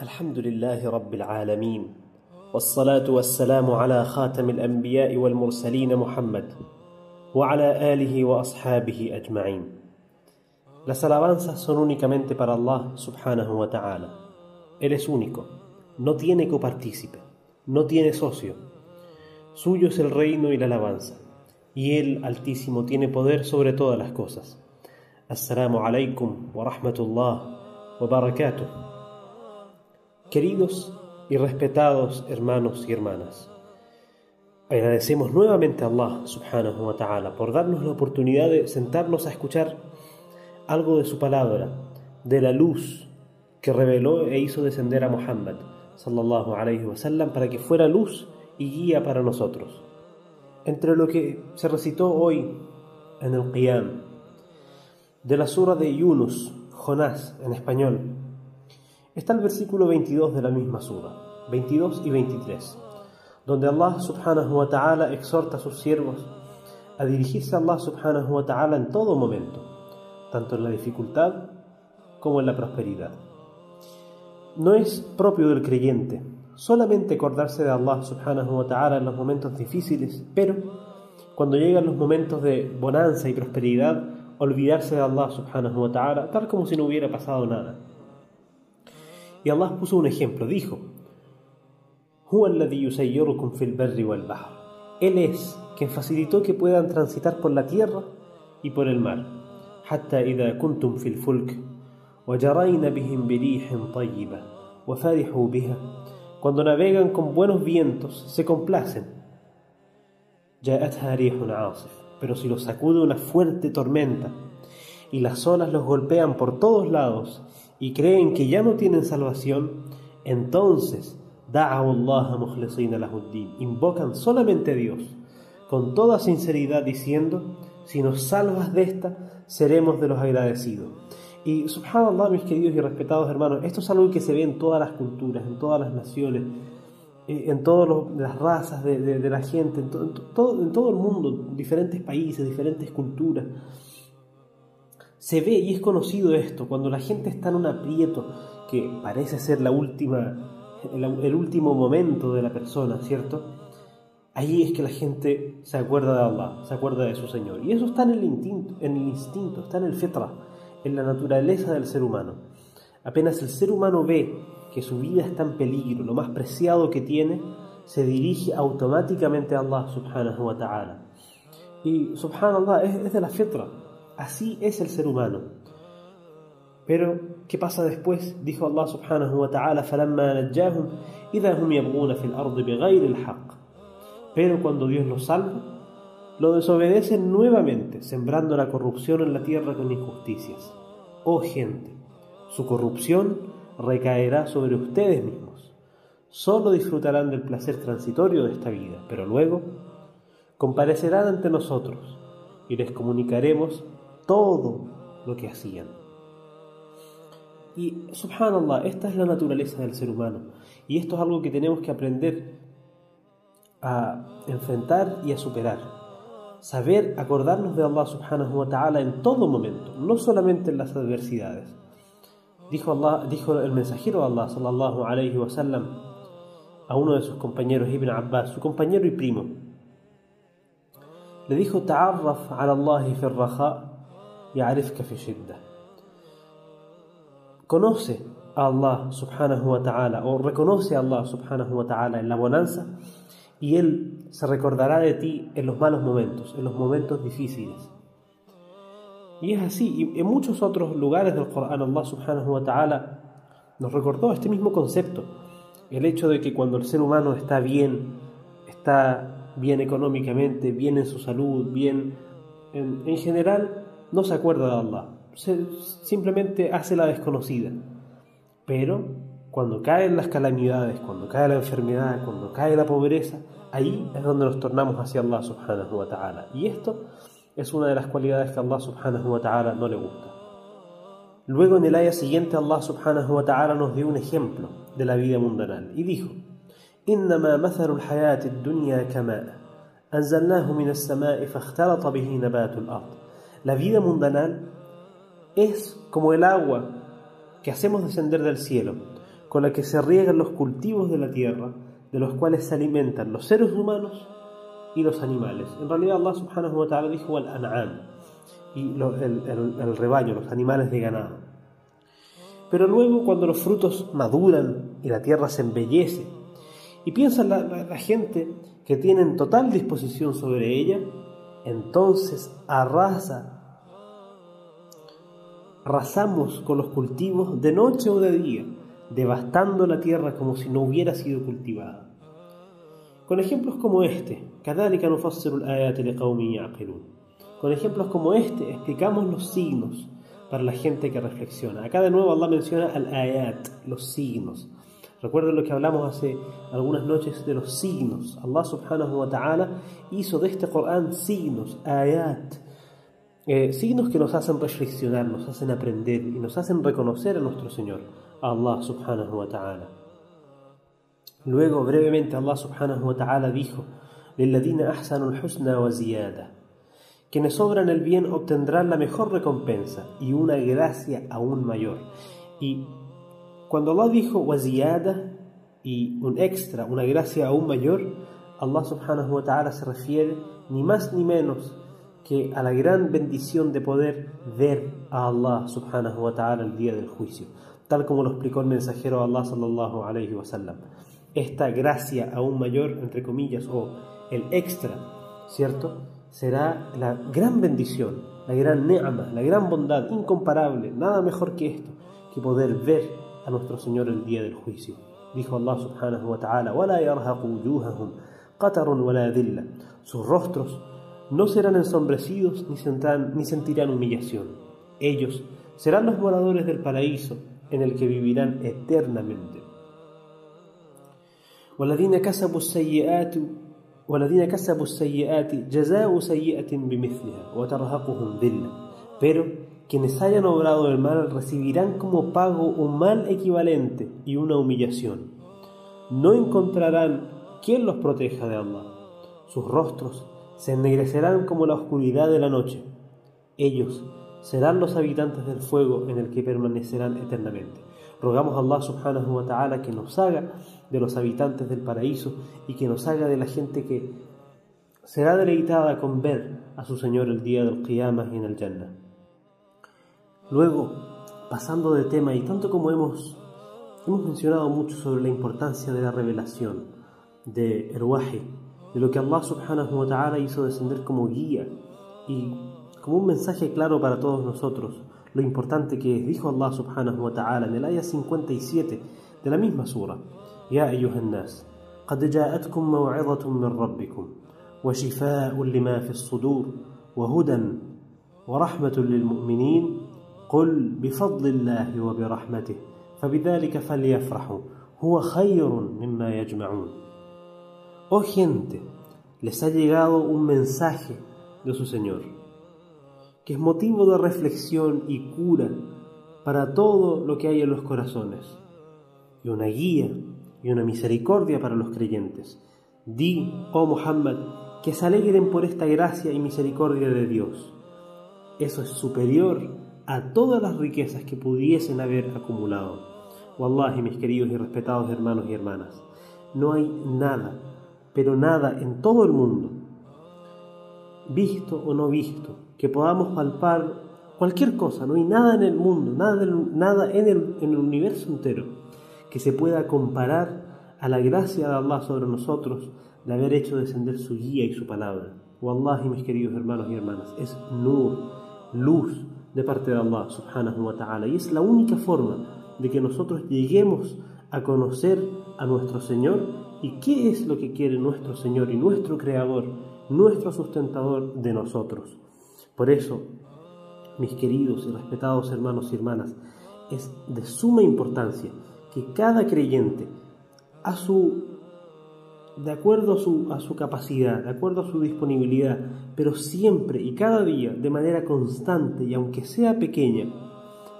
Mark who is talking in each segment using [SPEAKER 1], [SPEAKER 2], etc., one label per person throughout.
[SPEAKER 1] الحمد لله رب العالمين والصلاة والسلام على خاتم الأنبياء والمرسلين محمد وعلى آله وأصحابه أجمعين Las alabanzas son únicamente para Allah subhanahu wa ta'ala. Él es único, no tiene copartícipe, no tiene socio. Suyo es el reino y la alabanza, y Él Altísimo tiene poder sobre todas las cosas. Assalamu alaikum wa rahmatullah wa barakatuh. Queridos y respetados hermanos y hermanas, agradecemos nuevamente a Allah subhanahu wa ta'ala por darnos la oportunidad de sentarnos a escuchar algo de su palabra, de la luz que reveló e hizo descender a Muhammad sallallahu alayhi wasallam para que fuera luz y guía para nosotros. Entre lo que se recitó hoy en el Qiyam de la sura de Yunus, Jonás en español, está el versículo 22 de la misma sura, 22 y 23, donde Allah subhanahu wa ta'ala exhorta a sus siervos a dirigirse a Allah subhanahu wa ta'ala en todo momento tanto en la dificultad como en la prosperidad. No es propio del creyente solamente acordarse de Allah subhanahu wa ta'ala en los momentos difíciles, pero cuando llegan los momentos de bonanza y prosperidad, olvidarse de Allah subhanahu wa ta'ala tal como si no hubiera pasado nada. Y Allah puso un ejemplo, dijo, Él es quien facilitó que puedan transitar por la tierra y por el mar حتى إذا كنتم في الفلك وجرين بهم بريح طيبة وفرحوا بها cuando navegan con buenos vientos, se complacen. Pero si los sacude una fuerte tormenta y las olas los golpean por todos lados y creen que ya no tienen salvación, entonces invocan solamente a Dios, con toda sinceridad diciendo, si nos salvas de esta, seremos de los agradecidos. Y subhanallah, mis queridos y respetados hermanos, esto es algo que se ve en todas las culturas, en todas las naciones, eh, en todas las razas de, la gente, en, todo, en todo el mundo, diferentes países, diferentes culturas. Se ve y es conocido esto, cuando la gente está en un aprieto que parece ser la última, el último momento de la persona, ¿cierto? Ahí es que la gente se acuerda de Allah, se acuerda de su Señor. Y eso está en el instinto, en el instinto está en el fitra, en la naturaleza del ser humano. Apenas el ser humano ve que su vida está en peligro, lo más preciado que tiene, se dirige automáticamente a Allah subhanahu wa ta'ala. Y subhanallah es, es de la fitra, así es el ser humano. Pero, ¿qué pasa después? Dijo Allah subhanahu wa ta'ala, فَلَمَّا نَجَّاهُمْ إِذَا هُمْ يَبْغُونَ فِي الْأَرْضِ بِغَيْرِ الْحَقِّ pero cuando Dios los salva, lo desobedecen nuevamente, sembrando la corrupción en la tierra con injusticias. Oh gente, su corrupción recaerá sobre ustedes mismos. Solo disfrutarán del placer transitorio de esta vida, pero luego comparecerán ante nosotros y les comunicaremos todo lo que hacían. Y subhanallah, esta es la naturaleza del ser humano. Y esto es algo que tenemos que aprender a enfrentar y a superar. Saber acordarnos de Allah subhanahu wa ta'ala en todo momento, no solamente en las adversidades. Dijo, Allah, dijo el mensajero de Allah sallallahu alayhi wa sallam a uno de sus compañeros, Ibn Abbas, su compañero y primo. Le dijo, ta'arraf ala Allah fi raja ya'rifka fi shidda. Conoce a Allah subhanahu wa ta'ala o reconoce a Allah subhanahu wa ta'ala en la bonanza y Él se recordará de ti en los malos momentos, en los momentos difíciles. Y es así, y en muchos otros lugares del Corán Allah subhanahu wa ta'ala nos recordó este mismo concepto, el hecho de que cuando el ser humano está bien, está bien económicamente, bien en su salud, bien en, general, no se acuerda de Allah, simplemente hace la desconocida. Pero cuando caen las calamidades, cuando cae la enfermedad, cuando cae la pobreza, ahí es donde nos tornamos hacia Allah subhanahu wa ta'ala. Y esto es una de las cualidades que Allah subhanahu wa ta'ala no le gusta. Luego en el aya siguiente Allah subhanahu wa ta'ala nos dio un ejemplo de la vida mundanal y dijo: "Innama mathalu al-hayat ad-dunya kama anzalnahu min as-sama'i fakhtalata bihi. La vida mundanal es como el agua que hacemos descender del cielo con la que se riegan los cultivos de la tierra, de los cuales se alimentan los seres humanos y los animales. En realidad Allah subhanahu wa ta'ala dijo al an'am, y el, rebaño, los animales de ganado. Pero luego cuando los frutos maduran y la tierra se embellece, y piensa la, gente que tienen total disposición sobre ella, entonces arrasa arrasamos con los cultivos de noche o de día, devastando la tierra como si no hubiera sido cultivada. Con ejemplos como este, con ejemplos como este explicamos los signos para la gente que reflexiona. Acá de nuevo Allah menciona al ayat, los signos. Recuerden lo que hablamos hace algunas noches de los signos. Allah subhanahu wa ta'ala hizo de este Corán signos, ayat, eh, signos que nos hacen reflexionar, nos hacen aprender y nos hacen reconocer a nuestro Señor, a Allah subhanahu wa ta'ala. Luego, brevemente, Allah subhanahu wa ta'ala dijo, Quienes obran el bien obtendrán la mejor recompensa y una gracia aún mayor. Y cuando Allah dijo waziyada y un extra, una gracia aún mayor, Allah subhanahu wa ta'ala se refiere ni más ni menos que a la gran bendición de poder ver a Allah subhanahu wa ta'ala el día del juicio, tal como lo explicó el mensajero Allah sallallahu alayhi wa sallam. Esta gracia aún mayor, entre comillas, o el extra, ¿cierto? Será la gran bendición, la gran ne'ama, la gran bondad incomparable, nada mejor que esto, que poder ver a nuestro Señor el día del juicio. Dijo Allah subhanahu wa ta'ala, وَلَا يَرْهَقُ وُجُوهَهُمْ قَتَرٌ وَلَا ذِلَّ Sus rostros no serán ensombrecidos ni, sentirán humillación. Ellos serán los moradores del paraíso en el que vivirán eternamente. pero quienes hayan obrado el mal recibirán como pago un mal equivalente y una humillación no encontrarán quien los proteja de Allah sus rostros se ennegrecerán como la oscuridad de la noche. Ellos serán los habitantes del fuego en el que permanecerán eternamente. Rogamos a Allah subhanahu wa ta'ala que nos haga de los habitantes del paraíso y que nos haga de la gente que será deleitada con ver a su Señor el día del Qiyamah y en el Jannah. Luego, pasando de tema, y tanto como hemos, hemos mencionado mucho sobre la importancia de la revelación, de el wahi, de lo que Allah subhanahu wa ta'ala hizo descender como guía y como un mensaje claro para todos nosotros, lo importante que es, dijo Allah subhanahu wa ta'ala en el ayah 57 de la misma sura, Ya ayuhan nas, قد جاءتكم موعظة من ربكم وشفاء لما في الصدور وهدى ورحمة للمؤمنين قل بفضل الله وبرحمته فبذلك فليفرحوا هو خير مما يجمعون Oh gente, les ha llegado un mensaje de su Señor, que es motivo de reflexión y cura para todo lo que hay en los corazones, y una guía y una misericordia para los creyentes. Di, oh Muhammad, que se alegren por esta gracia y misericordia de Dios. Eso es superior a todas las riquezas que pudiesen haber acumulado. Wallahi, mis queridos y respetados hermanos y hermanas, no hay nada pero nada en todo el mundo, visto o no visto, que podamos palpar cualquier cosa, no hay nada en el mundo, nada, en, el, en el universo entero que se pueda comparar a la gracia de Allah sobre nosotros de haber hecho descender su guía y su palabra. Wallahi, mis queridos hermanos y hermanas, es nur, luz de parte de Allah subhanahu wa ta'ala. Y es la única forma de que nosotros lleguemos a conocer a nuestro Señor y qué es lo que quiere nuestro Señor y nuestro Creador, nuestro sustentador de nosotros. Por eso, mis queridos y respetados hermanos y hermanas, es de suma importancia que cada creyente, a su, de acuerdo a su, a su capacidad, de acuerdo a su disponibilidad, pero siempre y cada día, de manera constante y aunque sea pequeña,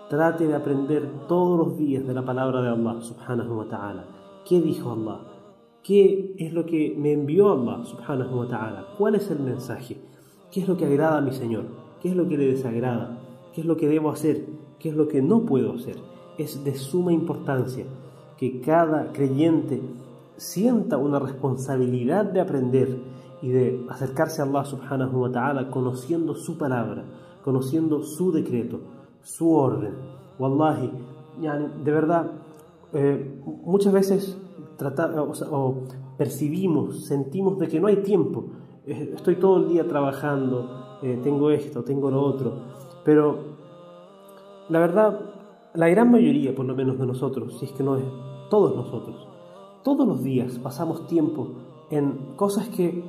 [SPEAKER 1] trate de aprender todos los días de la palabra de Allah subhanahu wa ta'ala. ¿Qué dijo Allah? ¿Qué es lo que me envió Allah subhanahu wa ta'ala? ¿Cuál es el mensaje? ¿Qué es lo que agrada a mi Señor? qué es lo que le desagrada, qué es lo que debo hacer, qué es lo que no puedo hacer. Es de suma importancia que cada creyente sienta una responsabilidad de aprender y de acercarse a Allah subhanahu wa ta'ala conociendo su palabra, conociendo su decreto, su orden. Wallahi, de verdad, eh, muchas veces o, percibimos, sentimos de que no hay tiempo. Eh, estoy todo el día trabajando, eh, tengo esto, tengo lo otro, pero la verdad, la gran mayoría, por lo menos de nosotros, si es que no es todos nosotros, todos los días pasamos tiempo en cosas que,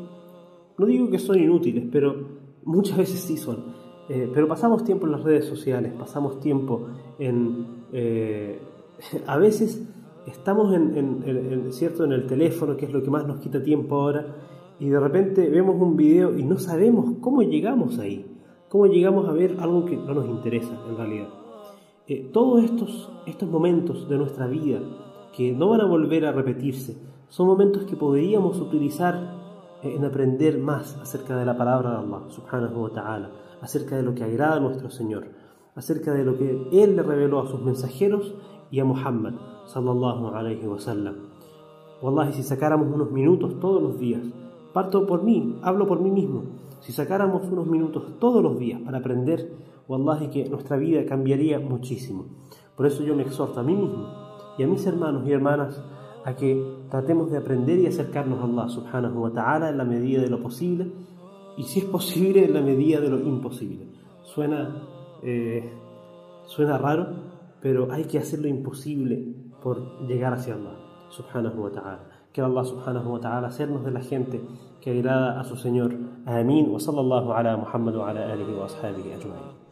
[SPEAKER 1] no digo que son inútiles, pero muchas veces sí son. Eh, pero pasamos tiempo en las redes sociales, pasamos tiempo en... Eh, a veces estamos en, ¿cierto? en el teléfono, que es lo que más nos quita tiempo ahora, y de repente vemos un video y no sabemos cómo llegamos ahí, cómo llegamos a ver algo que no nos interesa en realidad. Eh, todos estos, estos momentos de nuestra vida que no van a volver a repetirse, son momentos que podríamos utilizar en aprender más acerca de la palabra de Allah, subhanahu wa ta'ala, acerca de lo que agrada a nuestro Señor, acerca de lo que Él le reveló a sus mensajeros y a Muhammad, sallallahu alayhi wa sallam. Wallahi, si sacáramos unos minutos todos los días, parto por mí, hablo por mí mismo, si sacáramos unos minutos todos los días para aprender, wallahi que nuestra vida cambiaría muchísimo. Por eso yo me exhorto a mí mismo y a mis hermanos y hermanas a que tratemos de aprender y acercarnos a Allah subhanahu wa ta'ala en la medida de lo posible y si es posible en la medida de lo imposible. Suena, eh, suena raro, pero hay que hacer lo imposible por llegar hacia Allah subhanahu wa ta'ala. Que Allah subhanahu wa ta'ala hacernos de la gente que agrada a su Señor. Amén. Wa sallallahu ala Muhammad wa ala alihi wa ashabihi ajma'in.